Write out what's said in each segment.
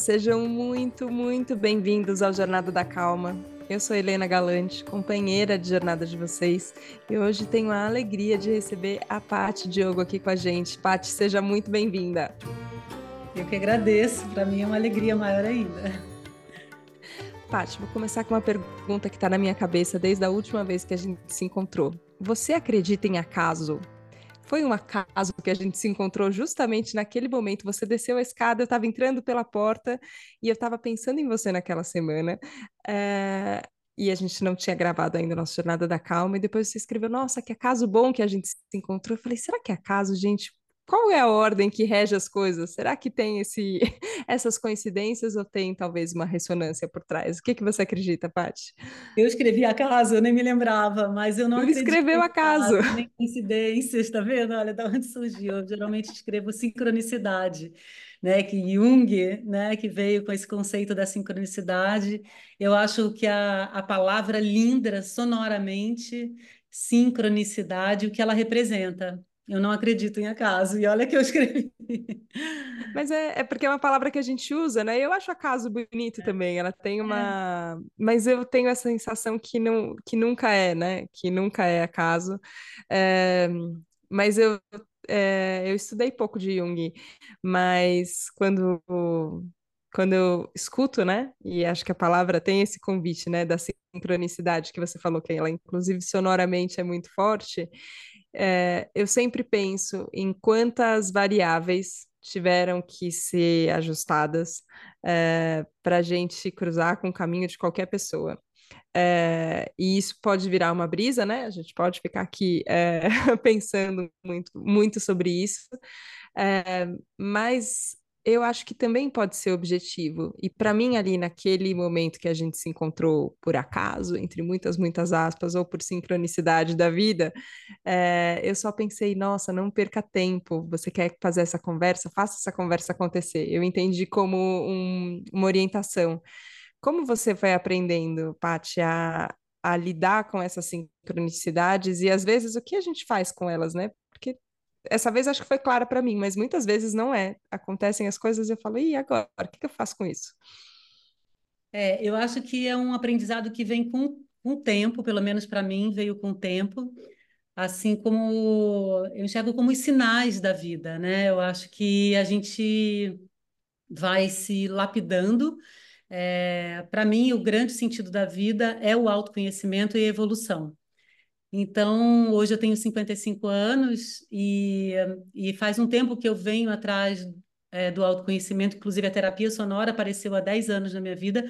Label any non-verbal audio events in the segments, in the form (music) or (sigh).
sejam muito, muito bem-vindos ao Jornada da Calma. Eu sou Helena Galante, companheira de jornada de vocês, e hoje tenho a alegria de receber a Pati Diogo aqui com a gente. Pati, seja muito bem-vinda. Eu que agradeço, para mim é uma alegria maior ainda. Pati, vou começar com uma pergunta que está na minha cabeça desde a última vez que a gente se encontrou. Você acredita em acaso? Foi um acaso que a gente se encontrou justamente naquele momento. Você desceu a escada, eu estava entrando pela porta e eu estava pensando em você naquela semana. É... E a gente não tinha gravado ainda a nossa Jornada da Calma. E depois você escreveu: Nossa, que acaso bom que a gente se encontrou. Eu falei: Será que é acaso, gente? Qual é a ordem que rege as coisas? Será que tem esse, (laughs) essas coincidências ou tem talvez uma ressonância por trás? O que, que você acredita, Paty? Eu escrevi acaso, eu nem me lembrava, mas eu não tu escreveu acaso. acaso. Nem coincidências, tá vendo? Olha, da onde surgiu. Eu geralmente escrevo sincronicidade. Né, que Jung, né, que veio com esse conceito da sincronicidade, eu acho que a, a palavra linda sonoramente sincronicidade, o que ela representa. Eu não acredito em acaso. E olha que eu escrevi. Mas é, é porque é uma palavra que a gente usa, né? Eu acho acaso bonito é. também. Ela tem uma. É. Mas eu tenho essa sensação que, não, que nunca é, né? Que nunca é acaso. É... Mas eu, é... eu estudei pouco de Jung, mas quando quando eu escuto, né, e acho que a palavra tem esse convite, né, da sincronicidade que você falou, que ela, inclusive, sonoramente é muito forte, é, eu sempre penso em quantas variáveis tiveram que ser ajustadas é, para a gente cruzar com o caminho de qualquer pessoa. É, e isso pode virar uma brisa, né? A gente pode ficar aqui é, (laughs) pensando muito, muito sobre isso, mas eu acho que também pode ser objetivo. E para mim, ali naquele momento que a gente se encontrou por acaso, entre muitas, muitas aspas, ou por sincronicidade da vida, é, eu só pensei, nossa, não perca tempo. Você quer fazer essa conversa? Faça essa conversa acontecer. Eu entendi como um, uma orientação. Como você foi aprendendo, Paty, a, a lidar com essas sincronicidades e às vezes o que a gente faz com elas, né? Essa vez acho que foi clara para mim, mas muitas vezes não é. Acontecem as coisas e eu falo, e agora? O que, que eu faço com isso? É, eu acho que é um aprendizado que vem com o tempo, pelo menos para mim, veio com o tempo, assim como eu enxergo como os sinais da vida, né? Eu acho que a gente vai se lapidando. É, para mim, o grande sentido da vida é o autoconhecimento e a evolução. Então, hoje eu tenho 55 anos e, e faz um tempo que eu venho atrás é, do autoconhecimento, inclusive a terapia sonora apareceu há 10 anos na minha vida,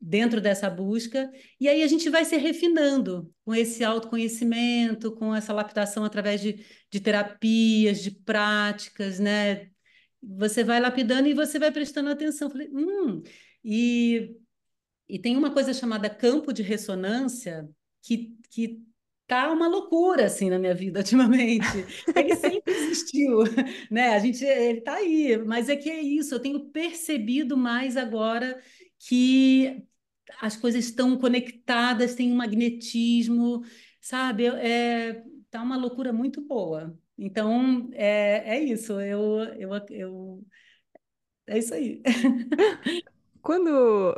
dentro dessa busca, e aí a gente vai se refinando com esse autoconhecimento, com essa lapidação através de, de terapias, de práticas, né? Você vai lapidando e você vai prestando atenção. Falei, hum, e, e tem uma coisa chamada campo de ressonância que, que tá uma loucura assim na minha vida (laughs) ultimamente. Ele sempre existiu, né? A gente ele tá aí, mas é que é isso, eu tenho percebido mais agora que as coisas estão conectadas, tem um magnetismo, sabe? É, tá uma loucura muito boa. Então, é, é isso, eu, eu, eu é isso aí. (laughs) Quando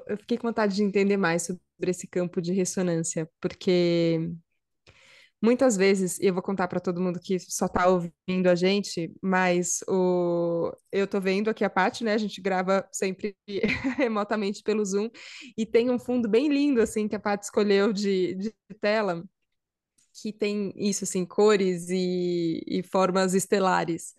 eu fiquei com vontade de entender mais sobre esse campo de ressonância, porque muitas vezes, e eu vou contar para todo mundo que só está ouvindo a gente, mas o... eu estou vendo aqui a parte, né? A gente grava sempre (laughs) remotamente pelo Zoom, e tem um fundo bem lindo, assim, que a Paty escolheu de, de tela, que tem isso, assim, cores e, e formas estelares.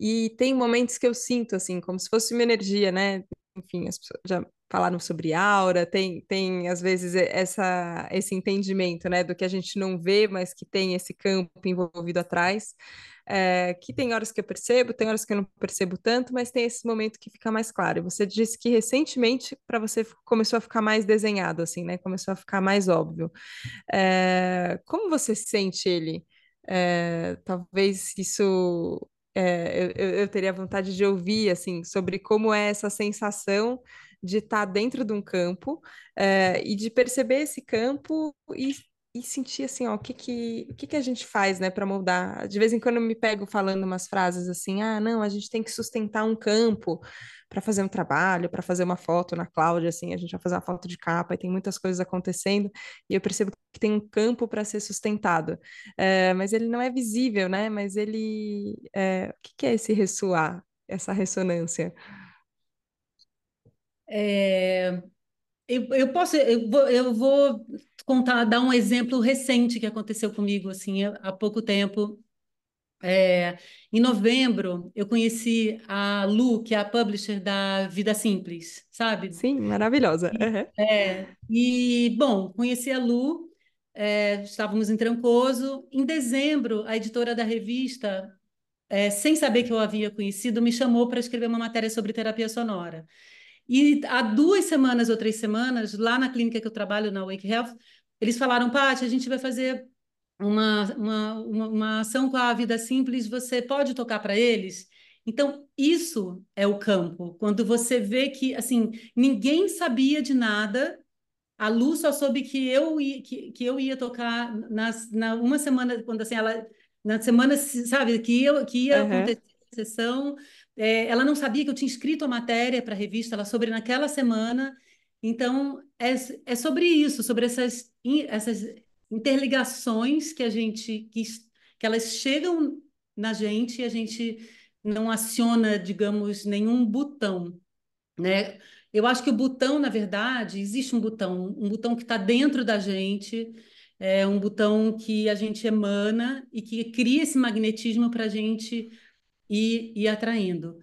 E tem momentos que eu sinto, assim, como se fosse uma energia, né? Enfim, as pessoas já falaram sobre aura, tem, tem às vezes essa, esse entendimento, né, do que a gente não vê, mas que tem esse campo envolvido atrás, é, que tem horas que eu percebo, tem horas que eu não percebo tanto, mas tem esse momento que fica mais claro. Você disse que recentemente para você começou a ficar mais desenhado, assim, né, começou a ficar mais óbvio. É, como você sente ele? É, talvez isso eu, eu, teria vontade de ouvir assim sobre como é essa sensação de estar tá dentro de um campo é, e de perceber esse campo e, e sentir assim, ó, o que que, o que que a gente faz, né, para moldar. De vez em quando eu me pego falando umas frases assim, ah, não, a gente tem que sustentar um campo para fazer um trabalho, para fazer uma foto na cloud, assim, a gente vai fazer uma foto de capa e tem muitas coisas acontecendo e eu percebo que tem um campo para ser sustentado, é, mas ele não é visível, né? Mas ele, é, o que que é esse ressoar, essa ressonância? É, eu, eu posso, eu vou, eu vou contar, dar um exemplo recente que aconteceu comigo assim há pouco tempo. É, em novembro, eu conheci a Lu, que é a publisher da Vida Simples, sabe? Sim, maravilhosa. Uhum. É, e, bom, conheci a Lu, é, estávamos em Trancoso. Em dezembro, a editora da revista, é, sem saber que eu havia conhecido, me chamou para escrever uma matéria sobre terapia sonora. E há duas semanas ou três semanas, lá na clínica que eu trabalho, na Wake Health, eles falaram, Paty, a gente vai fazer uma, uma, uma, uma ação com a Vida Simples, você pode tocar para eles? Então, isso é o campo. Quando você vê que, assim, ninguém sabia de nada, a Lu só soube que eu ia, que, que eu ia tocar nas, na uma semana, quando assim, ela, na semana, sabe, que, eu, que ia uhum. acontecer a sessão, é, ela não sabia que eu tinha escrito a matéria para a revista, ela sobre naquela semana. Então, é, é sobre isso, sobre essas, essas interligações que a gente, que, que elas chegam na gente e a gente não aciona, digamos, nenhum botão, né? Eu acho que o botão, na verdade, existe um botão, um botão que está dentro da gente, é um botão que a gente emana e que cria esse magnetismo para a gente e, e atraindo.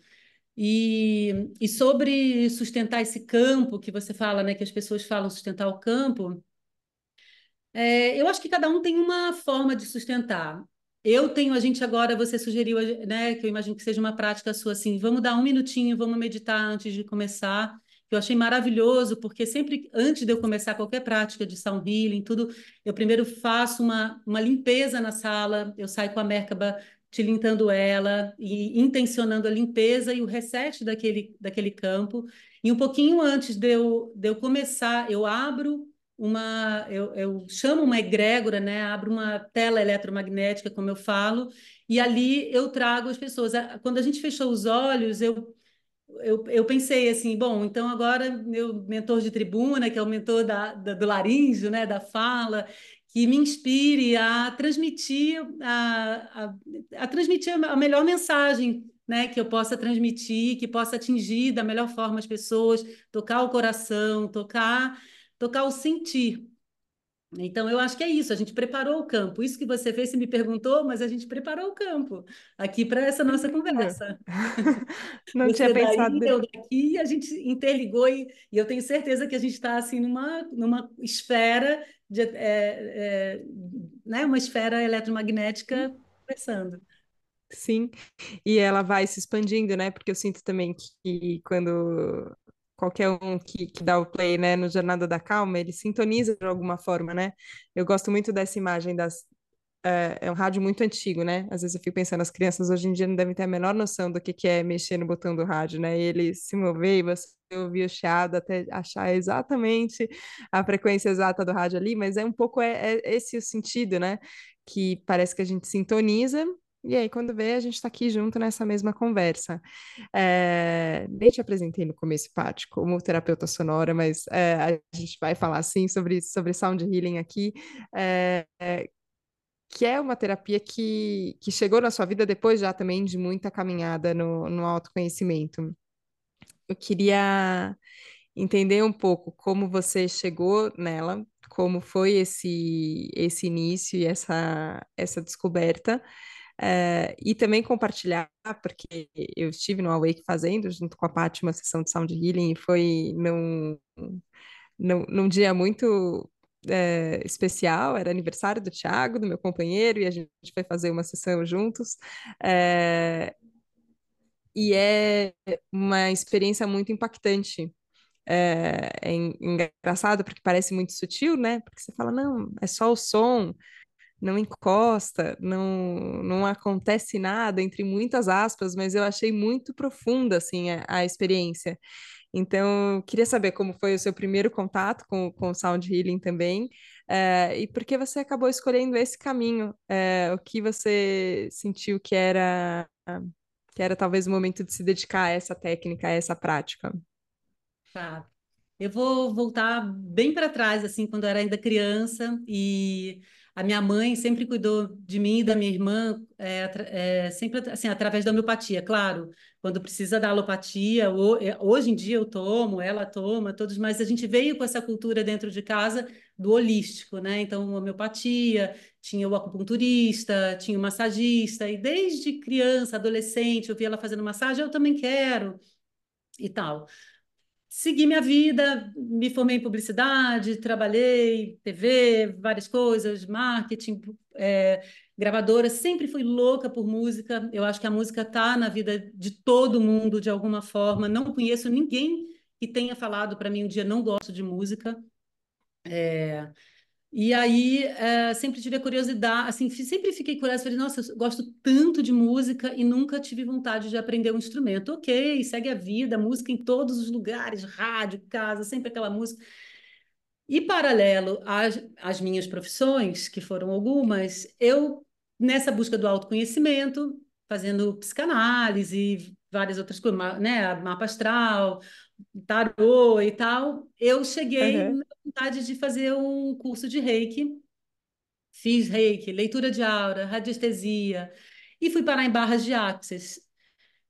E, e sobre sustentar esse campo que você fala, né, que as pessoas falam sustentar o campo, é, eu acho que cada um tem uma forma de sustentar. Eu tenho, a gente agora, você sugeriu, né, que eu imagino que seja uma prática sua assim, vamos dar um minutinho, vamos meditar antes de começar eu achei maravilhoso, porque sempre antes de eu começar qualquer prática de sound healing, tudo, eu primeiro faço uma, uma limpeza na sala, eu saio com a Merkaba tilintando ela e intencionando a limpeza e o reset daquele, daquele campo. E um pouquinho antes de eu, de eu começar, eu abro uma, eu, eu chamo uma egrégora, né? Abro uma tela eletromagnética, como eu falo, e ali eu trago as pessoas. Quando a gente fechou os olhos, eu eu, eu pensei assim, bom, então agora meu mentor de tribuna, que é o mentor da, da, do laríngeo, né, da fala, que me inspire a transmitir a, a, a, transmitir a melhor mensagem, né, que eu possa transmitir, que possa atingir da melhor forma as pessoas, tocar o coração, tocar, tocar o sentir. Então, eu acho que é isso, a gente preparou o campo. Isso que você fez, você me perguntou, mas a gente preparou o campo aqui para essa nossa conversa. (laughs) Não você tinha pensado. Daí, eu daqui, a gente interligou e, e, eu tenho certeza que a gente está assim numa, numa esfera de, é, é, né, uma esfera eletromagnética conversando. Sim, e ela vai se expandindo, né? Porque eu sinto também que quando qualquer um que, que dá o play, né, no Jornada da Calma, ele sintoniza de alguma forma, né? Eu gosto muito dessa imagem das... É, é um rádio muito antigo, né? Às vezes eu fico pensando, as crianças hoje em dia não devem ter a menor noção do que, que é mexer no botão do rádio, né? E ele se mover e você ouvir o chiado até achar exatamente a frequência exata do rádio ali, mas é um pouco é, é esse o sentido, né? Que parece que a gente sintoniza e aí, quando vê, a gente está aqui junto nessa mesma conversa. É, nem te apresentei no começo, Paty, como terapeuta sonora, mas é, a gente vai falar, sim, sobre, sobre sound healing aqui, é, que é uma terapia que, que chegou na sua vida depois já também de muita caminhada no, no autoconhecimento. Eu queria entender um pouco como você chegou nela, como foi esse, esse início e essa, essa descoberta, é, e também compartilhar, porque eu estive no Awake fazendo, junto com a Paty, uma sessão de Sound Healing, e foi num, num, num dia muito é, especial, era aniversário do Thiago, do meu companheiro, e a gente foi fazer uma sessão juntos. É, e é uma experiência muito impactante. É, é, engraçado porque parece muito sutil, né? Porque você fala, não, é só o som, não encosta, não, não acontece nada, entre muitas aspas, mas eu achei muito profunda, assim, a, a experiência. Então, queria saber como foi o seu primeiro contato com, com o Sound Healing também, é, e por que você acabou escolhendo esse caminho? É, o que você sentiu que era, que era talvez o momento de se dedicar a essa técnica, a essa prática? Tá. Eu vou voltar bem para trás, assim, quando eu era ainda criança, e a minha mãe sempre cuidou de mim e da minha irmã, é, é, sempre assim, através da homeopatia, claro. Quando precisa da alopatia, é, hoje em dia eu tomo, ela toma, todos, mas a gente veio com essa cultura dentro de casa do holístico, né? Então, homeopatia, tinha o acupunturista, tinha o massagista, e desde criança, adolescente, eu via ela fazendo massagem, eu também quero, e tal segui minha vida, me formei em publicidade, trabalhei TV, várias coisas, marketing, é, gravadora, sempre fui louca por música. Eu acho que a música está na vida de todo mundo de alguma forma. Não conheço ninguém que tenha falado para mim um dia não gosto de música. É, e aí, é, sempre tive a curiosidade, assim, sempre fiquei curiosa, falei, nossa, eu gosto tanto de música e nunca tive vontade de aprender um instrumento. Ok, segue a vida, música em todos os lugares, rádio, casa, sempre aquela música. E paralelo às, às minhas profissões, que foram algumas, eu, nessa busca do autoconhecimento, fazendo psicanálise, várias outras coisas, né, mapa astral, tarô e tal, eu cheguei uhum. na vontade de fazer um curso de reiki. Fiz reiki, leitura de aura, radiestesia, e fui parar em barras de axis.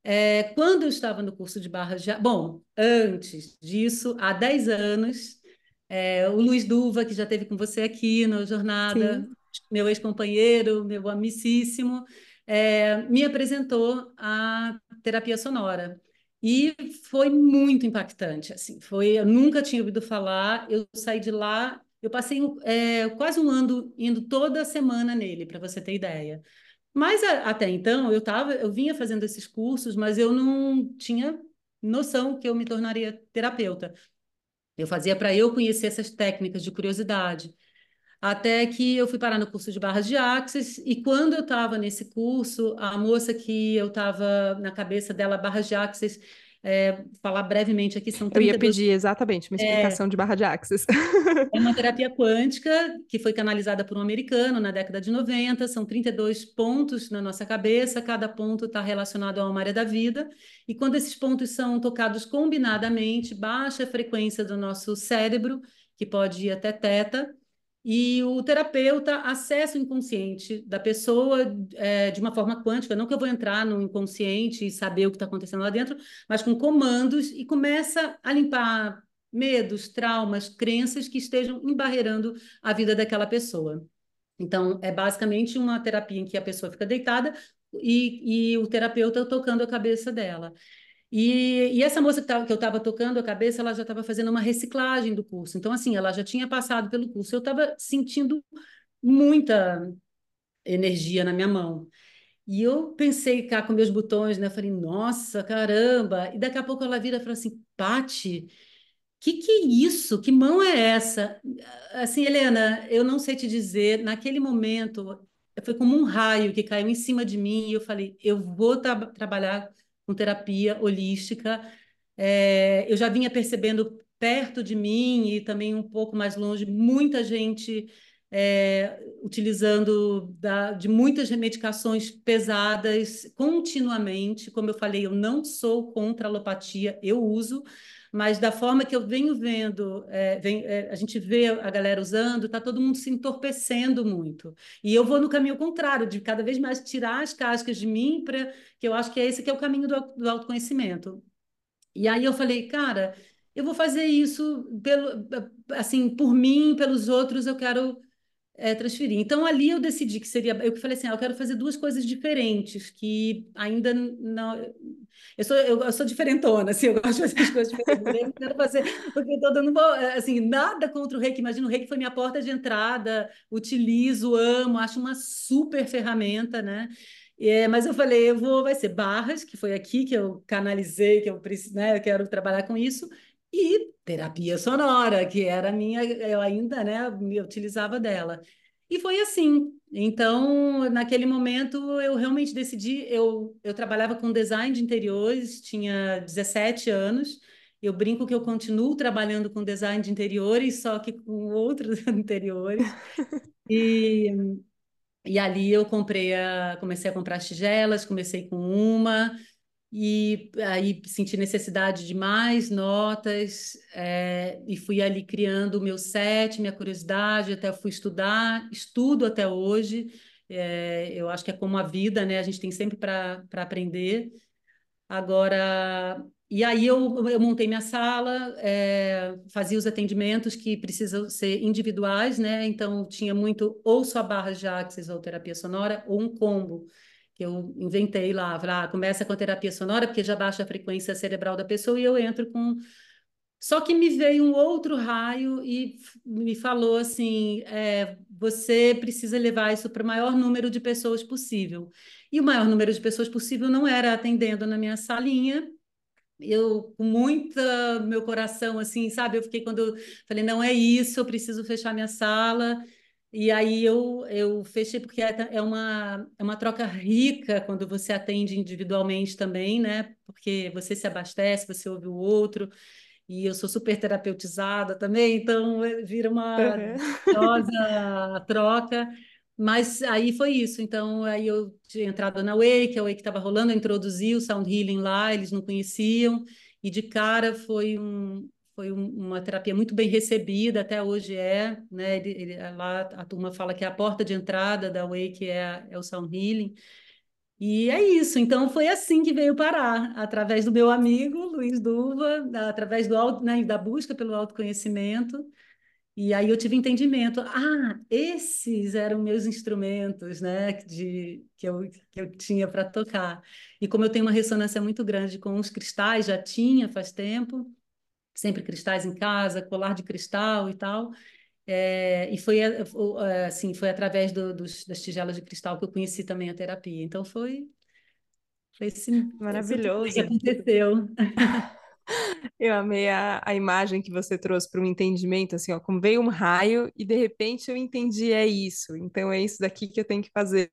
É, quando eu estava no curso de barras de Bom, antes disso, há 10 anos, é, o Luiz Duva, que já teve com você aqui no Jornada, Sim. meu ex-companheiro, meu amicíssimo, é, me apresentou a terapia sonora. E foi muito impactante, assim, foi, eu nunca tinha ouvido falar, eu saí de lá, eu passei é, quase um ano indo toda semana nele, para você ter ideia. Mas a, até então eu tava, eu vinha fazendo esses cursos, mas eu não tinha noção que eu me tornaria terapeuta. Eu fazia para eu conhecer essas técnicas de curiosidade. Até que eu fui parar no curso de barras de axis, e quando eu estava nesse curso, a moça que eu estava na cabeça dela, barras de axis, é, falar brevemente aqui, são 32... Eu ia pedir exatamente uma explicação é, de barra de axis. é uma terapia quântica que foi canalizada por um americano na década de 90, são 32 pontos na nossa cabeça, cada ponto está relacionado a uma área da vida, e quando esses pontos são tocados combinadamente, baixa a frequência do nosso cérebro, que pode ir até teta, e o terapeuta acessa o inconsciente da pessoa é, de uma forma quântica, não que eu vou entrar no inconsciente e saber o que está acontecendo lá dentro, mas com comandos e começa a limpar medos, traumas, crenças que estejam embarreirando a vida daquela pessoa. Então, é basicamente uma terapia em que a pessoa fica deitada e, e o terapeuta tocando a cabeça dela. E, e, essa moça que, tava, que eu estava tocando a cabeça, ela já estava fazendo uma reciclagem do curso. Então, assim, ela já tinha passado pelo curso. Eu estava sentindo muita energia na minha mão. E eu pensei cá com meus botões, né? Eu falei, nossa, caramba! E daqui a pouco ela vira e fala assim, Pati, que que é isso? Que mão é essa? Assim, Helena, eu não sei te dizer. Naquele momento, foi como um raio que caiu em cima de mim e eu falei, eu vou tra trabalhar com terapia holística. É, eu já vinha percebendo perto de mim e também um pouco mais longe, muita gente é, utilizando da, de muitas medicações pesadas continuamente. Como eu falei, eu não sou contra a alopatia, eu uso, mas da forma que eu venho vendo, é, vem, é, a gente vê a galera usando, está todo mundo se entorpecendo muito. E eu vou no caminho contrário, de cada vez mais tirar as cascas de mim, para que eu acho que é esse que é o caminho do, do autoconhecimento. E aí eu falei, cara, eu vou fazer isso pelo, assim, por mim, pelos outros, eu quero é, transferir. Então, ali eu decidi que seria. Eu falei assim: ah, eu quero fazer duas coisas diferentes, que ainda não. Eu sou, eu, eu sou diferentona, assim, eu gosto de fazer as coisas diferentes. Eu quero fazer, porque todo mundo, assim, nada contra o reiki. Imagina, o reiki foi minha porta de entrada, utilizo, amo, acho uma super ferramenta, né? É, mas eu falei, eu vou, vai ser barras, que foi aqui que eu canalizei, que eu, né, eu quero trabalhar com isso, e terapia sonora, que era minha, eu ainda, né, me utilizava dela. E foi assim. Então, naquele momento, eu realmente decidi. Eu, eu trabalhava com design de interiores, tinha 17 anos, Eu brinco que eu continuo trabalhando com design de interiores, só que com outros (laughs) interiores. E, e ali eu comprei a, comecei a comprar tigelas, comecei com uma, e aí senti necessidade de mais notas, é, e fui ali criando o meu set, minha curiosidade, até fui estudar, estudo até hoje. É, eu acho que é como a vida, né? A gente tem sempre para aprender. Agora, e aí eu, eu montei minha sala, é, fazia os atendimentos que precisam ser individuais, né? Então tinha muito ou só barra de axis ou terapia sonora ou um combo que eu inventei lá, ah, começa com a terapia sonora porque já baixa a frequência cerebral da pessoa e eu entro com só que me veio um outro raio e me falou assim: é, você precisa levar isso para o maior número de pessoas possível. E o maior número de pessoas possível não era atendendo na minha salinha. Eu, com muita meu coração, assim, sabe? Eu fiquei quando eu falei: não é isso, eu preciso fechar minha sala. E aí eu, eu fechei, porque é, é uma, é uma troca rica quando você atende individualmente também, né? Porque você se abastece, você ouve o outro e eu sou super terapeutizada também, então eh, vira uma uhum. troca. Mas aí foi isso. Então, aí eu tinha entrado na Wake, a Wake estava rolando, eu introduzi o Sound Healing lá, eles não conheciam, e de cara foi, um, foi um, uma terapia muito bem recebida, até hoje é. Né? Ele, ele, lá a turma fala que a porta de entrada da Wake é, é o Sound Healing. E é isso. Então foi assim que veio parar, através do meu amigo Luiz Duva, através do, né, da busca pelo autoconhecimento. E aí eu tive entendimento. Ah, esses eram meus instrumentos, né, de, que, eu, que eu tinha para tocar. E como eu tenho uma ressonância muito grande com os cristais, já tinha faz tempo, sempre cristais em casa, colar de cristal e tal. É, e foi assim, foi através do, dos, das tigelas de cristal que eu conheci também a terapia. Então foi, foi esse, maravilhoso que aconteceu. (laughs) Eu amei a, a imagem que você trouxe para um entendimento, assim, ó, como veio um raio e de repente eu entendi, é isso, então é isso daqui que eu tenho que fazer.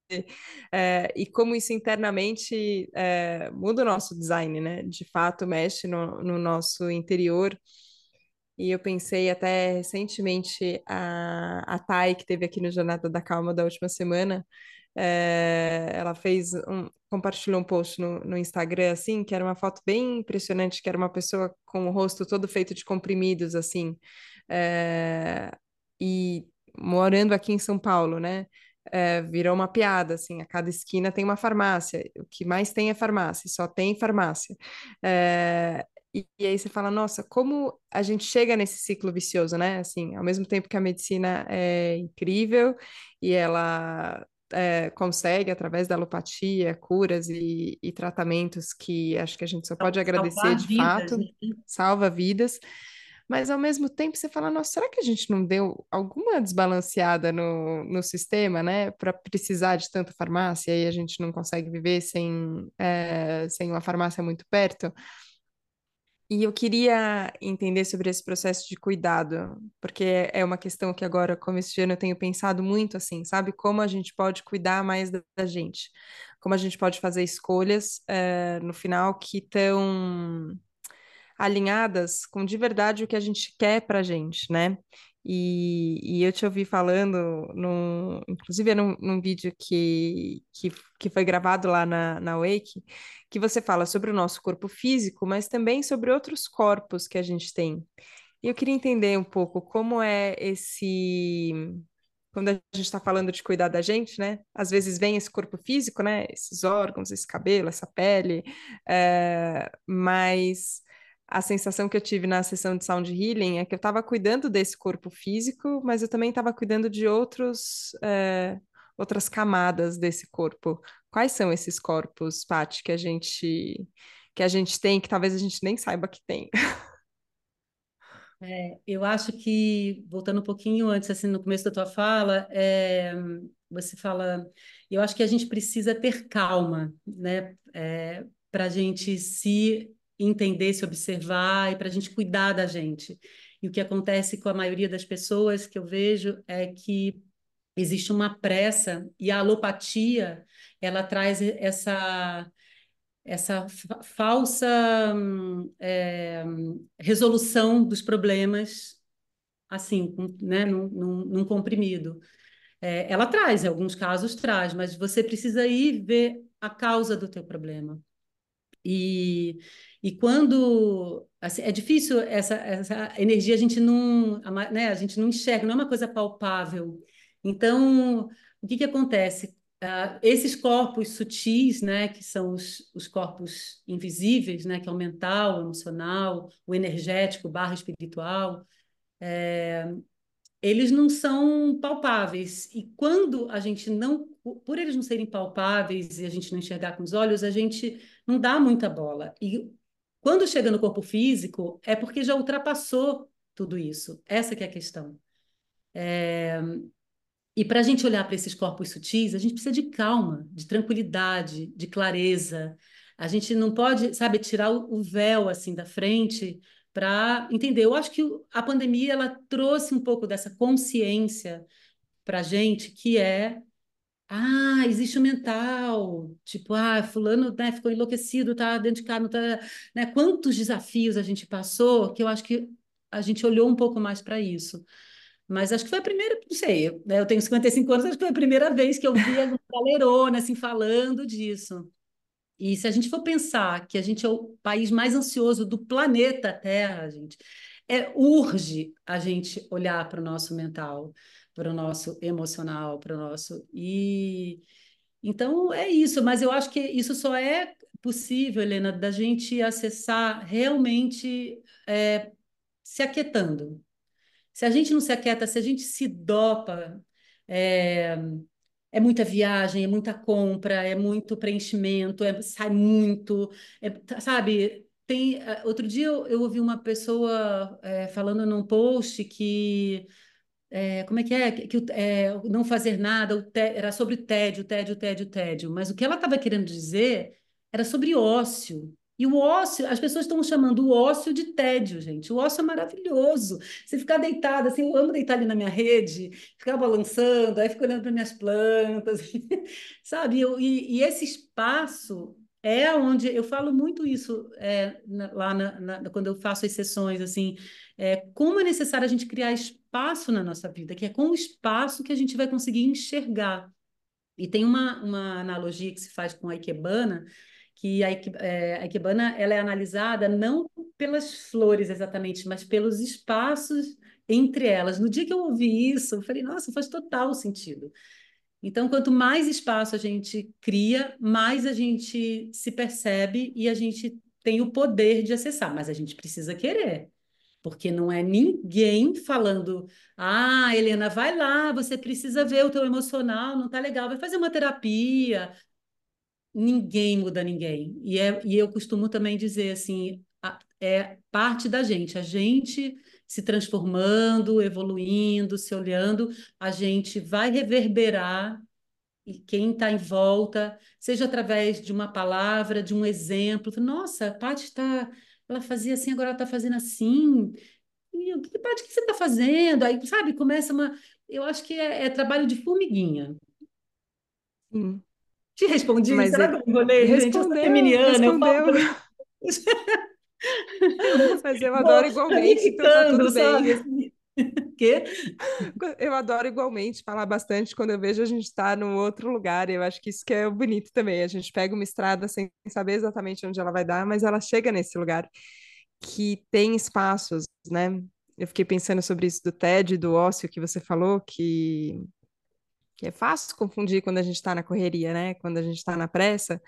É, e como isso internamente é, muda o nosso design, né? De fato, mexe no, no nosso interior. E eu pensei até recentemente a, a Thay, que teve aqui no Jornada da Calma da última semana, é, ela fez um, compartilhou um post no, no, Instagram, assim, que era uma foto bem impressionante, que era uma pessoa com o rosto todo feito de comprimidos, assim, é, e morando aqui em São Paulo, né? É, virou uma piada, assim, a cada esquina tem uma farmácia, o que mais tem é farmácia, só tem farmácia. E, e, aí você fala, nossa, como a gente chega nesse ciclo vicioso, né? Assim, ao mesmo tempo que a medicina é incrível e ela é, consegue, através da alopatia, curas e, e, tratamentos que acho que a gente só pode agradecer de vidas, fato, né? salva vidas. Mas ao mesmo tempo você fala, nossa, será que a gente não deu alguma desbalanceada no, no sistema, né? Para precisar de tanta farmácia e a gente não consegue viver sem, é, sem uma farmácia muito perto? E eu queria entender sobre esse processo de cuidado, porque é uma questão que agora, como esse ano, eu tenho pensado muito assim, sabe? Como a gente pode cuidar mais da, gente, como a gente pode fazer escolhas é, no final que estão alinhadas com de verdade o que a gente quer para a gente, né? E, e, eu te ouvi falando, no, inclusive num, num vídeo que, que, que, foi gravado lá na, na Wake, que você fala sobre o nosso corpo físico, mas também sobre outros corpos que a gente tem. E eu queria entender um pouco como é esse. Quando a gente está falando de cuidar da gente, né? Às vezes vem esse corpo físico, né? Esses órgãos, esse cabelo, essa pele, é, mas a sensação que eu tive na sessão de sound healing é que eu estava cuidando desse corpo físico, mas eu também estava cuidando de outros, é, outras camadas desse corpo. Quais são esses corpos, Paty, que a gente que a gente tem que talvez a gente nem saiba que tem? (laughs) É, eu acho que voltando um pouquinho antes, assim, no começo da tua fala, é, você fala, eu acho que a gente precisa ter calma, né, é, para a gente se entender, se observar e para a gente cuidar da gente. E o que acontece com a maioria das pessoas que eu vejo é que existe uma pressa e a alopatia ela traz essa essa falsa é, resolução dos problemas assim, né, num, num, num comprimido. É, ela traz, em alguns casos traz, mas você precisa ir ver a causa do teu problema. E, e quando assim, é difícil essa, essa energia a gente não né, a gente não enxerga, não é uma coisa palpável. Então, o que, que acontece? Uh, esses corpos sutis, né, que são os, os corpos invisíveis, né, que é o mental, o emocional, o energético, barra espiritual, é, eles não são palpáveis. E quando a gente não, por eles não serem palpáveis e a gente não enxergar com os olhos, a gente não dá muita bola. E quando chega no corpo físico, é porque já ultrapassou tudo isso. Essa que é a questão. É, e para a gente olhar para esses corpos sutis, a gente precisa de calma, de tranquilidade, de clareza. A gente não pode, sabe, tirar o véu assim da frente para entender. Eu acho que a pandemia ela trouxe um pouco dessa consciência para a gente, que é ah, existe o mental, tipo, ah, fulano né, ficou enlouquecido, tá dentro de casa, tá, né? Quantos desafios a gente passou que eu acho que a gente olhou um pouco mais para isso. Mas acho que foi a primeira, não sei, né, eu tenho 55 anos, acho que foi a primeira vez que eu vi a (laughs) galerona, assim, falando disso. E se a gente for pensar que a gente é o país mais ansioso do planeta Terra, gente, é urge a gente olhar para o nosso mental, para o nosso emocional, para o nosso e então é isso. Mas eu acho que isso só é possível, Helena, da gente acessar realmente é, se aquietando, se a gente não se aquieta, se a gente se dopa, é, é muita viagem, é muita compra, é muito preenchimento, é, sai muito, é, sabe? Tem, é, outro dia eu, eu ouvi uma pessoa é, falando num post que é, como é que é? Que, é, não fazer nada, era sobre tédio, tédio, tédio, tédio. Mas o que ela estava querendo dizer era sobre ócio. E o ócio, as pessoas estão chamando o ócio de tédio, gente. O ócio é maravilhoso. Você ficar deitado, assim, eu amo deitar ali na minha rede, ficar balançando, aí fico olhando para minhas plantas, (laughs) sabe? E, e, esse espaço é onde eu falo muito isso é, na, lá na, na, quando eu faço as sessões, assim, é, como é necessário a gente criar espaço na nossa vida, que é com o espaço que a gente vai conseguir enxergar. E tem uma, uma analogia que se faz com a Ikebana, que a, é, a Ikebana ela é analisada não pelas flores exatamente, mas pelos espaços entre elas. No dia que eu ouvi isso, eu falei, nossa, faz total sentido. Então, quanto mais espaço a gente cria, mais a gente se percebe e a gente tem o poder de acessar, mas a gente precisa querer. Porque não é ninguém falando, ah, Helena, vai lá, você precisa ver o teu emocional, não tá legal, vai fazer uma terapia, ninguém muda ninguém. E, é, e eu costumo também dizer assim, é parte da gente, a gente se transformando, evoluindo, se olhando, a gente vai reverberar e quem está em volta, seja através de uma palavra, de um exemplo. Nossa, a Paty está, ela fazia assim, agora ela está fazendo assim. E o que, Paty, o que você está fazendo? Aí, sabe, começa uma. Eu acho que é, é trabalho de formiguinha. Sim. Te respondi? Mas Será é... que eu enrolei, gente? Eu sou feminiana, eu falo... (laughs) Mas eu adoro igualmente, então tá tudo bem. Quê? Eu adoro igualmente falar bastante quando eu vejo a gente estar tá num outro lugar. Eu acho que isso que é bonito também. A gente pega uma estrada sem saber exatamente onde ela vai dar, mas ela chega nesse lugar que tem espaços, né? Eu fiquei pensando sobre isso do TED, do ócio que você falou, que que é fácil confundir quando a gente está na correria, né? Quando a gente está na pressa.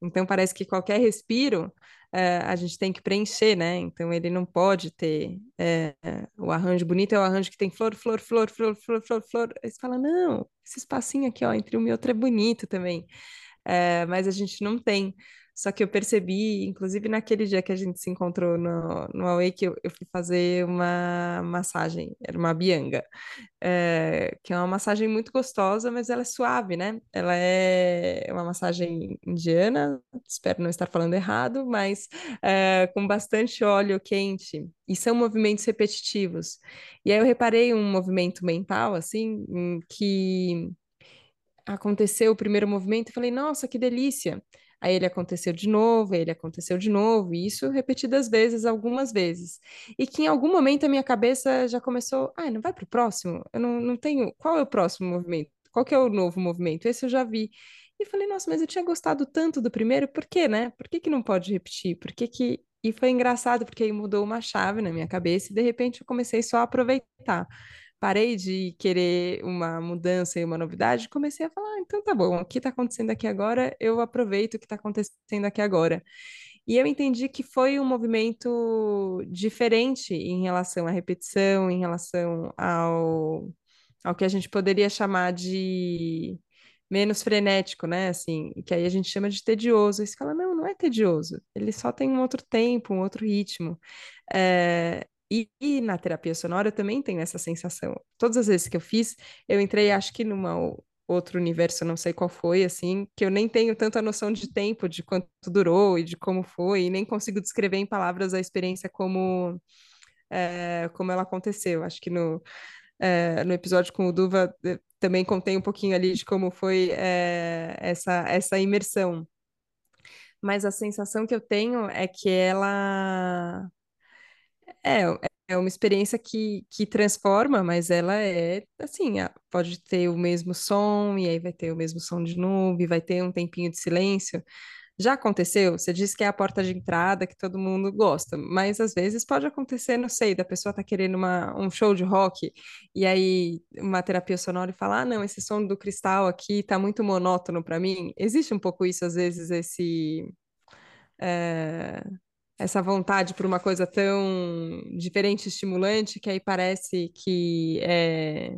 Então parece que qualquer respiro é, a gente tem que preencher, né? Então ele não pode ter é, o arranjo bonito é o arranjo que tem flor, flor, flor, flor, flor, flor, flor. Aí você fala, não, esse espacinho aqui, ó, entre um e outro é bonito também. É, mas a gente não tem. Só que eu percebi, inclusive naquele dia que a gente se encontrou no, no Away, que eu, eu fui fazer uma massagem, era uma bianga, é, que é uma massagem muito gostosa, mas ela é suave, né? Ela é uma massagem indiana, espero não estar falando errado, mas é, com bastante óleo quente, e são movimentos repetitivos. E aí eu reparei um movimento mental, assim, que aconteceu o primeiro movimento e falei, nossa, que delícia. Aí ele aconteceu de novo, ele aconteceu de novo, e isso repetidas vezes, algumas vezes. E que em algum momento a minha cabeça já começou, ah, não vai para o próximo? Eu não, não tenho. Qual é o próximo movimento? Qual que é o novo movimento? Esse eu já vi. E falei, nossa, mas eu tinha gostado tanto do primeiro, por quê, né? Por que que não pode repetir? Por que que... E foi engraçado, porque aí mudou uma chave na minha cabeça e de repente eu comecei só a aproveitar parei de querer uma mudança e uma novidade, comecei a falar, ah, então tá bom, o que está acontecendo aqui agora, eu aproveito o que está acontecendo aqui agora. E eu entendi que foi um movimento diferente em relação à repetição, em relação ao, ao que a gente poderia chamar de menos frenético, né? Assim, que aí a gente chama de tedioso. E você fala, não, não é tedioso. Ele só tem um outro tempo, um outro ritmo. É, e, e, na terapia sonora eu também tenho essa sensação. Todas as vezes que eu fiz, eu entrei, acho que numa outro universo, não sei qual foi, assim, que eu nem tenho tanta noção de tempo, de quanto durou e de como foi, e nem consigo descrever em palavras a experiência como, é, como ela aconteceu. Acho que no, é, no episódio com o Duva também contei um pouquinho ali de como foi é, essa, essa imersão. Mas a sensação que eu tenho é que ela é, é uma experiência que, que transforma, mas ela é assim, pode ter o mesmo som, e aí vai ter o mesmo som de e vai ter um tempinho de silêncio. Já aconteceu? Você disse que é a porta de entrada que todo mundo gosta, mas às vezes pode acontecer, não sei, da pessoa tá querendo uma, um show de rock e aí uma terapia sonora e falar: ah, não, esse som do cristal aqui tá muito monótono para mim. Existe um pouco isso, às vezes, esse. É essa vontade por uma coisa tão diferente, estimulante, que aí parece que é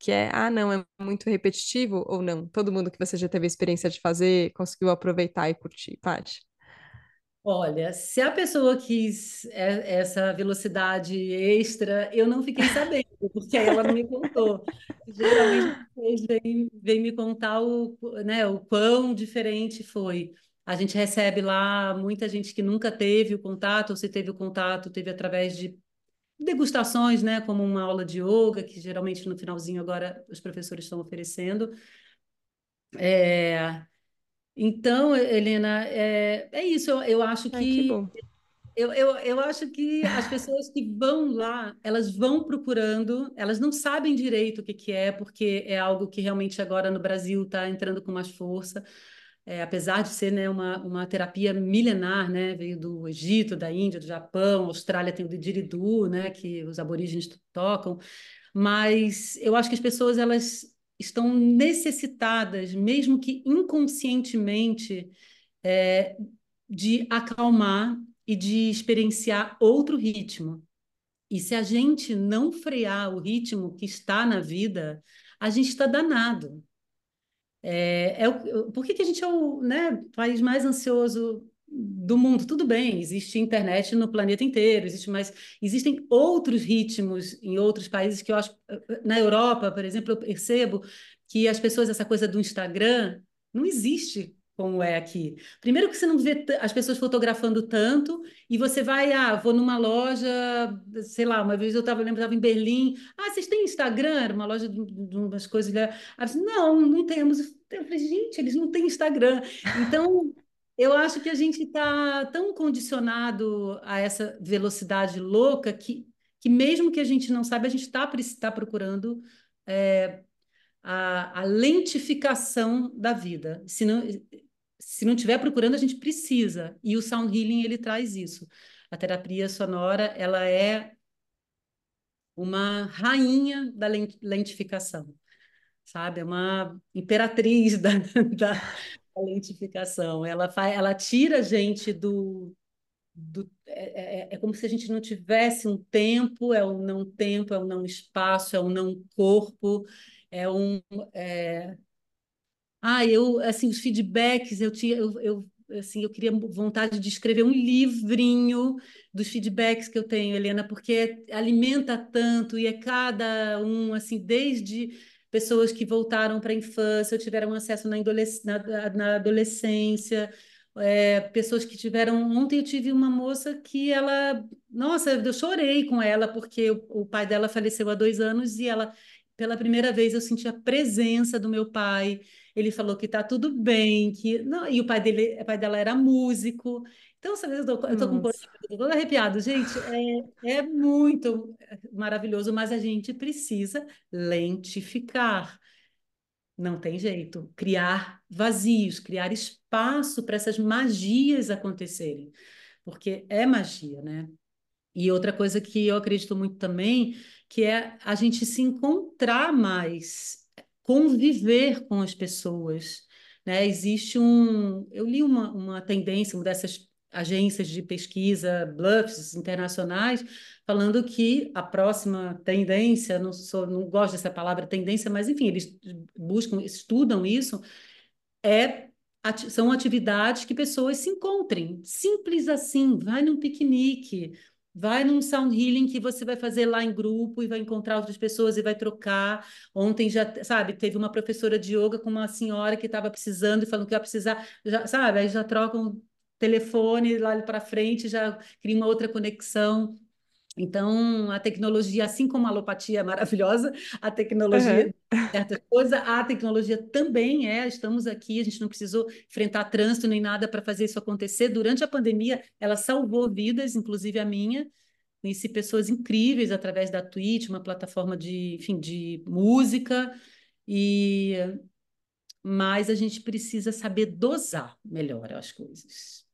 que é, ah, não, é muito repetitivo ou não? Todo mundo que você já teve a experiência de fazer conseguiu aproveitar e curtir, Paty? Olha, se a pessoa quis essa velocidade extra, eu não fiquei (laughs) sabendo, porque aí ela não me contou. Geralmente, vocês vêm, vêm me contar o, né, o quão diferente foi. A gente recebe lá muita gente que nunca teve o contato, ou se teve o contato, teve através de degustações, né, como uma aula de yoga, que geralmente no finalzinho agora os professores estão oferecendo. É... Então, Helena, é, é isso. Eu, eu acho Ai, que, que eu, eu, eu acho que as pessoas que vão lá, elas vão procurando, elas não sabem direito o que, que é, porque é algo que realmente agora no Brasil está entrando com mais força é, apesar de ser né, uma, uma terapia milenar, né, veio do Egito, da Índia, do Japão, Austrália tem o didgeridoo, né, que os aborígenes tocam, mas eu acho que as pessoas elas estão necessitadas, mesmo que inconscientemente, é, de acalmar e de experienciar outro ritmo. E se a gente não frear o ritmo que está na vida, a gente está danado. É, é o, por que, que a gente é o né, país mais ansioso do mundo? Tudo bem, existe internet no planeta inteiro, existe existem outros ritmos em outros países que eu acho, na Europa, por exemplo, eu percebo que as pessoas, essa coisa do Instagram, não existe como é aqui. Primeiro que você não vê as pessoas fotografando tanto, e você vai, ah, vou numa loja, sei lá, uma vez eu estava, lembro, estava em Berlim, ah, vocês têm Instagram? Era uma loja de, umas coisas, ah, não, não temos. Eu falei, gente, eles não têm Instagram. Então, eu acho que a gente está tão condicionado a essa velocidade louca que, que mesmo que a gente não saiba, a gente está tá procurando é, a, a, lentificação da vida. Se não, se não estiver procurando, a gente precisa. E o sound healing ele traz isso. A terapia sonora ela é uma rainha da lentificação, sabe? É uma imperatriz (laughs) da, da, da lentificação. Ela faz, ela tira a gente do, do é, é, é, como se a gente não tivesse um tempo, é um não tempo, é um não espaço, é um não corpo, é um é, ah, eu, assim, os feedbacks, eu tinha, eu, eu, assim, eu queria vontade de escrever um livrinho dos feedbacks que eu tenho, Helena, porque alimenta tanto e é cada um, assim, desde pessoas que voltaram para a infância, tiveram acesso na, adolesc na, na adolescência, é, pessoas que tiveram. Ontem eu tive uma moça que ela. Nossa, eu chorei com ela, porque o, o pai dela faleceu há dois anos e ela pela primeira vez eu senti a presença do meu pai. Ele falou que tá tudo bem, que não, e o pai dele, o pai dela era músico. Então, sabe, eu tô, eu tô com todo arrepiado. Gente, é, é muito maravilhoso, mas a gente precisa lentificar. Não tem jeito. Criar vazios, criar espaço para essas magias acontecerem. Porque é magia, né? E outra coisa que eu acredito muito também, que é a gente se encontrar mais, conviver com as pessoas. Né? Existe um. Eu li uma, uma tendência, uma dessas agências de pesquisa, bluffs internacionais, falando que a próxima tendência, não, sou, não gosto dessa palavra tendência, mas enfim, eles buscam, estudam isso, é são atividades que pessoas se encontrem, simples assim, vai num piquenique, vai num sound healing que você vai fazer lá em grupo e vai encontrar outras pessoas e vai trocar. Ontem já, sabe, teve uma professora de yoga com uma senhora que estava precisando e falando que ia precisar, já, sabe, aí já trocam telefone lá para frente, já cria uma outra conexão. Então, a tecnologia, assim como a alopatia é maravilhosa, a tecnologia, uhum. certas coisas, a tecnologia também é. Estamos aqui, a gente não precisou enfrentar trânsito nem nada para fazer isso acontecer. Durante a pandemia, ela salvou vidas, inclusive a minha. Conheci pessoas incríveis através da Twitch, uma plataforma de, enfim, de música. E mas a gente precisa saber dosar melhor as coisas.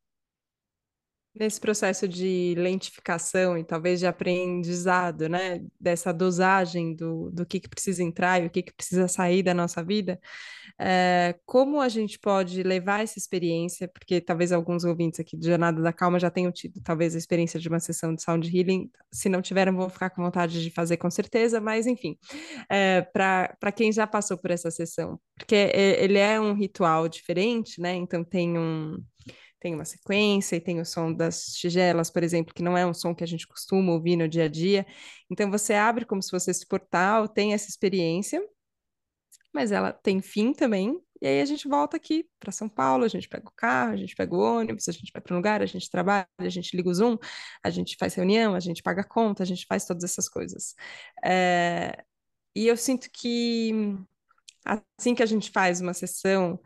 Nesse processo de lentificação e talvez de aprendizado, né, dessa dosagem do, do que, que precisa entrar e o que, que precisa sair da nossa vida, é, como a gente pode levar essa experiência, porque talvez alguns ouvintes aqui do Jornada da Calma já tenham tido talvez a experiência de uma sessão de sound healing, se não tiveram, vão ficar com vontade de fazer com certeza, mas enfim, é, para quem já passou por essa sessão, porque é, ele é um ritual diferente, né, então tem um tem uma sequência e tem o som das tigelas, por exemplo, que não é um som que a gente costuma ouvir no dia a dia. Então você abre como se fosse esse portal, tem essa experiência, mas ela tem fim também. E aí a gente volta aqui para São Paulo, a gente pega o carro, a gente pega o ônibus, a gente vai para um lugar, a gente trabalha, a gente liga o Zoom, a gente faz reunião, a gente paga conta, a gente faz todas essas coisas. É... E eu sinto que assim que a gente faz uma sessão,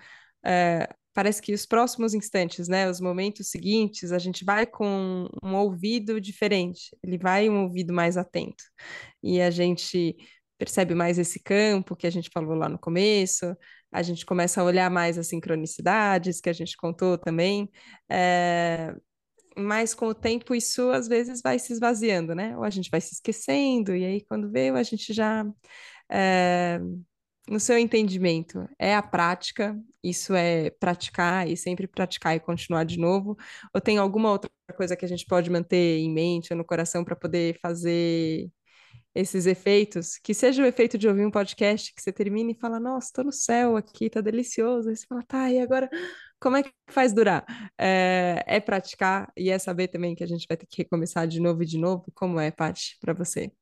é, parece que os próximos instantes, né, os momentos seguintes, a gente vai com um ouvido diferente, ele vai um ouvido mais atento. E a gente percebe mais esse campo que a gente falou lá no começo, a gente começa a olhar mais as sincronicidades que a gente contou também. É... Mas com o tempo isso às vezes vai se esvaziando, né? Ou a gente vai se esquecendo, e aí quando veio a gente já é, no seu entendimento, é a prática? Isso é praticar e sempre praticar e continuar de novo? Ou tem alguma outra coisa que a gente pode manter em mente ou no coração para poder fazer esses efeitos? Que seja o efeito de ouvir um podcast que você termina e fala: Nossa, estou no céu aqui, tá delicioso. Aí você fala: Tá, e agora como é que faz durar? É, é praticar e é saber também que a gente vai ter que recomeçar de novo e de novo? Como é, Paty, para você?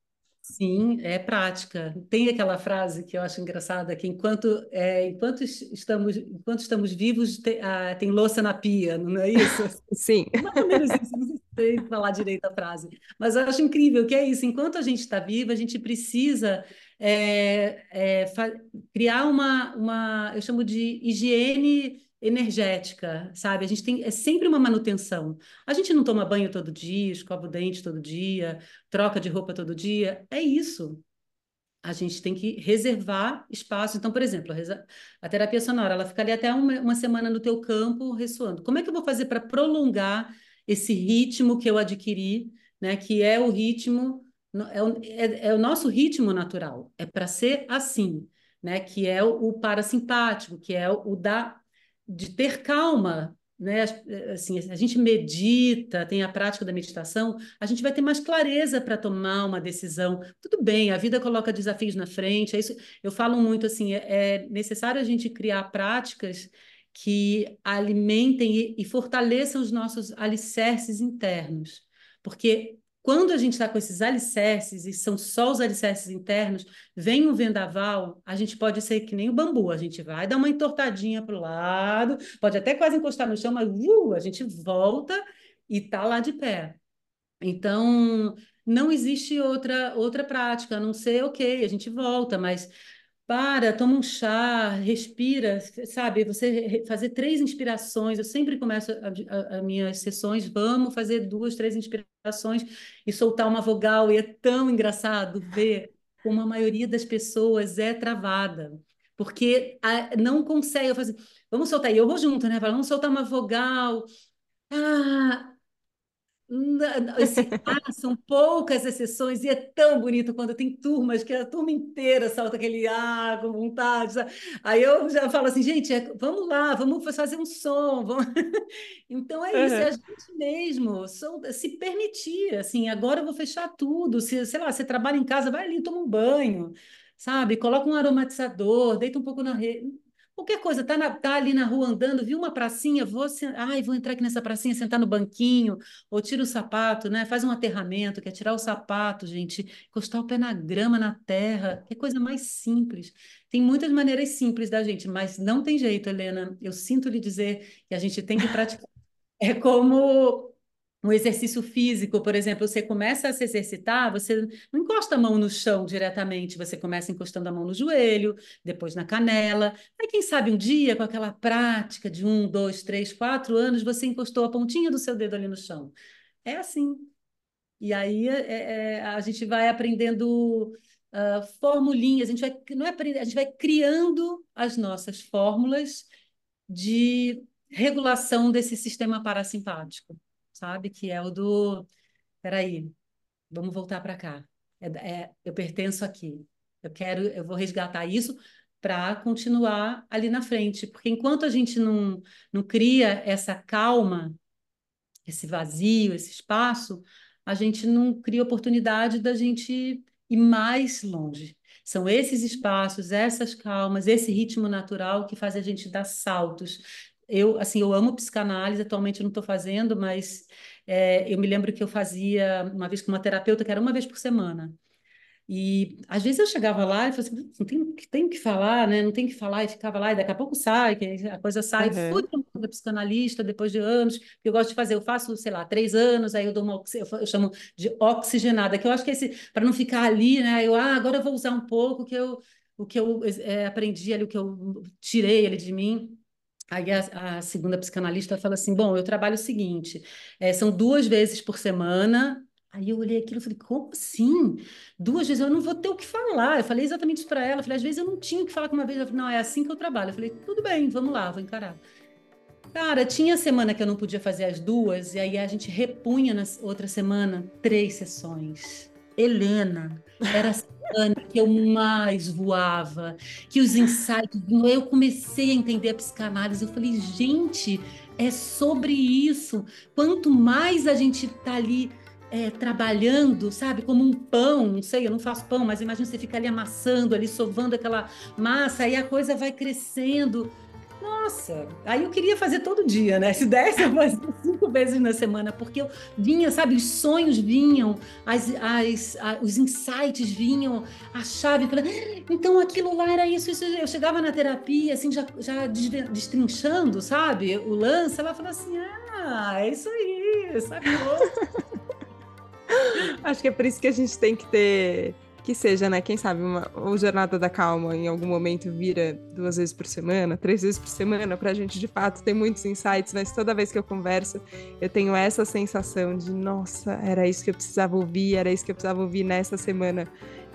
Sim, é prática. Tem aquela frase que eu acho engraçada, que enquanto, é, enquanto, estamos, enquanto estamos vivos, tem, ah, tem louça na pia, não é isso? (laughs) Sim. Mais ou menos isso, não sei falar direito a frase. Mas eu acho incrível que é isso, enquanto a gente está vivo, a gente precisa é, é, criar uma, uma, eu chamo de higiene energética, sabe? A gente tem é sempre uma manutenção. A gente não toma banho todo dia, escova o dente todo dia, troca de roupa todo dia. É isso. A gente tem que reservar espaço. Então, por exemplo, a terapia sonora, ela fica ali até uma, uma semana no teu campo ressoando. Como é que eu vou fazer para prolongar esse ritmo que eu adquiri, né? Que é o ritmo, é o, é, é o nosso ritmo natural. É para ser assim, né? Que é o, parasimpático, que é o da de ter calma, né? Assim, a gente medita, tem a prática da meditação, a gente vai ter mais clareza para tomar uma decisão. Tudo bem, a vida coloca desafios na frente, é isso. Eu falo muito assim, é, é necessário a gente criar práticas que alimentem e, e fortaleçam os nossos alicerces internos, porque quando a gente está com esses alicerces, e são só os alicerces internos, vem um vendaval, a gente pode ser que nem o bambu, a gente vai dar uma entortadinha para o lado, pode até quase encostar no chão, mas uh, a gente volta e está lá de pé. Então, não existe outra outra prática, a não ser, ok, a gente volta, mas para, toma um chá, respira, sabe? Você fazer três inspirações. Eu sempre começo as minhas sessões, vamos fazer duas, três inspirações e soltar uma vogal. E é tão engraçado ver como a maioria das pessoas é travada, porque a, não consegue. Eu faço, vamos soltar, e eu vou junto, né? Vamos soltar uma vogal. Ah, esse, ah, são poucas exceções e é tão bonito quando tem turmas que a turma inteira solta aquele ah com vontade. Sabe? Aí eu já falo assim, gente, é, vamos lá, vamos fazer um som. Vamos... (laughs) então é isso, é a gente mesmo se permitir. Assim, agora eu vou fechar tudo. Se, sei lá, você trabalha em casa, vai ali, toma um banho, sabe? Coloca um aromatizador, deita um pouco na rede Qualquer coisa, tá, na, tá ali na rua andando, viu uma pracinha, vou, ai, vou entrar aqui nessa pracinha, sentar no banquinho, ou tira o sapato, né? Faz um aterramento, quer tirar o sapato, gente, encostar o pé na grama, na terra, que coisa mais simples. Tem muitas maneiras simples da gente, mas não tem jeito, Helena. Eu sinto lhe dizer que a gente tem que praticar. (laughs) É como um exercício físico, por exemplo, você começa a se exercitar, você não encosta a mão no chão diretamente, você começa encostando a mão no joelho, depois na canela. Aí, quem sabe um dia, com aquela prática de um, dois, três, quatro anos, você encostou a pontinha do seu dedo ali no chão. É assim. E aí é, é, a gente vai aprendendo uh, formulinhas, a gente vai, não é a gente vai criando as nossas fórmulas de regulação desse sistema parasimpático sabe? Que é o do. Peraí, vamos voltar para cá. É, é, eu pertenço aqui. Eu quero, eu vou resgatar isso para continuar ali na frente. Porque enquanto a gente não, não cria essa calma, esse vazio, esse espaço, a gente não cria oportunidade da gente ir mais longe. São esses espaços, essas calmas, esse ritmo natural que faz a gente dar saltos eu, assim, eu amo psicanálise, atualmente eu não estou fazendo, mas é, eu me lembro que eu fazia uma vez com uma terapeuta, que era uma vez por semana. E às vezes eu chegava lá e falava assim, não tem, tem que falar, né? Não tem que falar, e ficava lá, e daqui a pouco sai, que a coisa sai. Uhum. Fui da psicanalista depois de anos, que eu gosto de fazer, eu faço, sei lá, três anos, aí eu dou uma, eu chamo de oxigenada, que eu acho que esse, para não ficar ali, né? Eu, ah, agora eu vou usar um pouco que eu, o que eu é, aprendi ali, o que eu tirei ali de mim. Aí a, a, segunda psicanalista fala assim: Bom, eu trabalho o seguinte, é, são duas vezes por semana. Aí eu olhei aquilo e falei: Como assim? Duas vezes eu não vou ter o que falar. Eu falei exatamente isso para ela. Eu falei: Às vezes eu não tinha o que falar com uma vez. Não, é assim que eu trabalho. Eu falei: Tudo bem, vamos lá, vou encarar. Cara, tinha semana que eu não podia fazer as duas, e aí a gente repunha na outra semana três sessões. Helena, era que eu mais voava, que os insights, eu comecei a entender a psicanálise, eu falei, gente, é sobre isso. Quanto mais a gente está ali é, trabalhando, sabe, como um pão, não sei, eu não faço pão, mas imagina você ficar ali amassando, ali sovando aquela massa, aí a coisa vai crescendo. Nossa, aí eu queria fazer todo dia, né? Se desse, eu fazia cinco vezes na semana, porque eu vinha, sabe, os sonhos vinham, as, as, a, os insights vinham, a chave. Então aquilo lá era isso, isso. Eu chegava na terapia, assim, já, já destrinchando, sabe, o lance, ela falou assim: ah, é isso aí, sabe? (laughs) Acho que é por isso que a gente tem que ter que seja, né? Quem sabe uma, o Jornada da Calma em algum momento vira duas vezes por semana, três vezes por semana, para a gente de fato ter muitos insights, mas toda vez que eu converso, eu tenho essa sensação de, nossa, era isso que eu precisava ouvir, era isso que eu precisava ouvir nessa semana.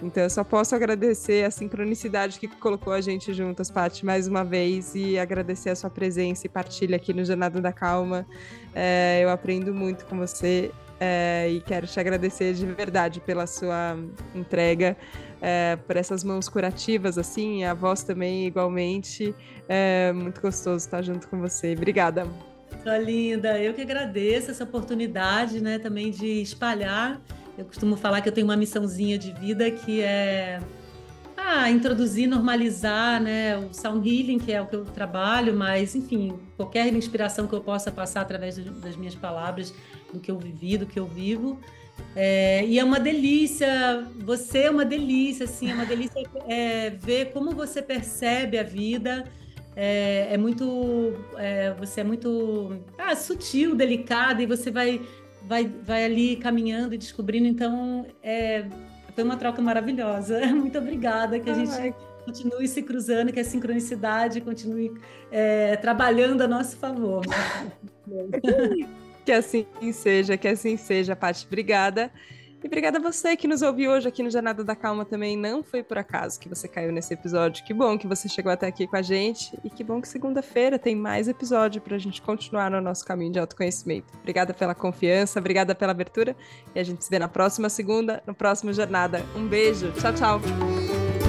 Então eu só posso agradecer a sincronicidade que colocou a gente juntas, Paty, mais uma vez, e agradecer a sua presença e partilha aqui no Jornada da Calma. É, eu aprendo muito com você. É, e quero te agradecer de verdade pela sua entrega, é, por essas mãos curativas, assim, a voz também igualmente. É muito gostoso estar junto com você. Obrigada. Tá linda, eu que agradeço essa oportunidade, né, também de espalhar. Eu costumo falar que eu tenho uma missãozinha de vida que é ah, introduzir, normalizar, né, o sound healing, que é o que eu trabalho, mas enfim, qualquer inspiração que eu possa passar através das minhas palavras do que eu vivi, do que eu vivo. É, e é uma delícia, você é uma delícia, assim, é uma delícia é, ver como você percebe a vida. É, é muito, é, você é muito ah, sutil, delicada, e você vai vai, vai ali caminhando e descobrindo. Então, é, foi uma troca maravilhosa. (laughs) Muito obrigada, que a gente continue se cruzando, que a sincronicidade continue é, trabalhando a nosso favor. (laughs) que assim seja, que assim seja, Paty. Obrigada. E obrigada a você que nos ouviu hoje aqui no Jornada da Calma também. Não foi por acaso que você caiu nesse episódio. Que bom que você chegou até aqui com a gente. E que bom que segunda-feira tem mais episódio para a gente continuar no nosso caminho de autoconhecimento. Obrigada pela confiança, obrigada pela abertura. E a gente se vê na próxima segunda, no próximo Jornada. Um beijo. Tchau, tchau.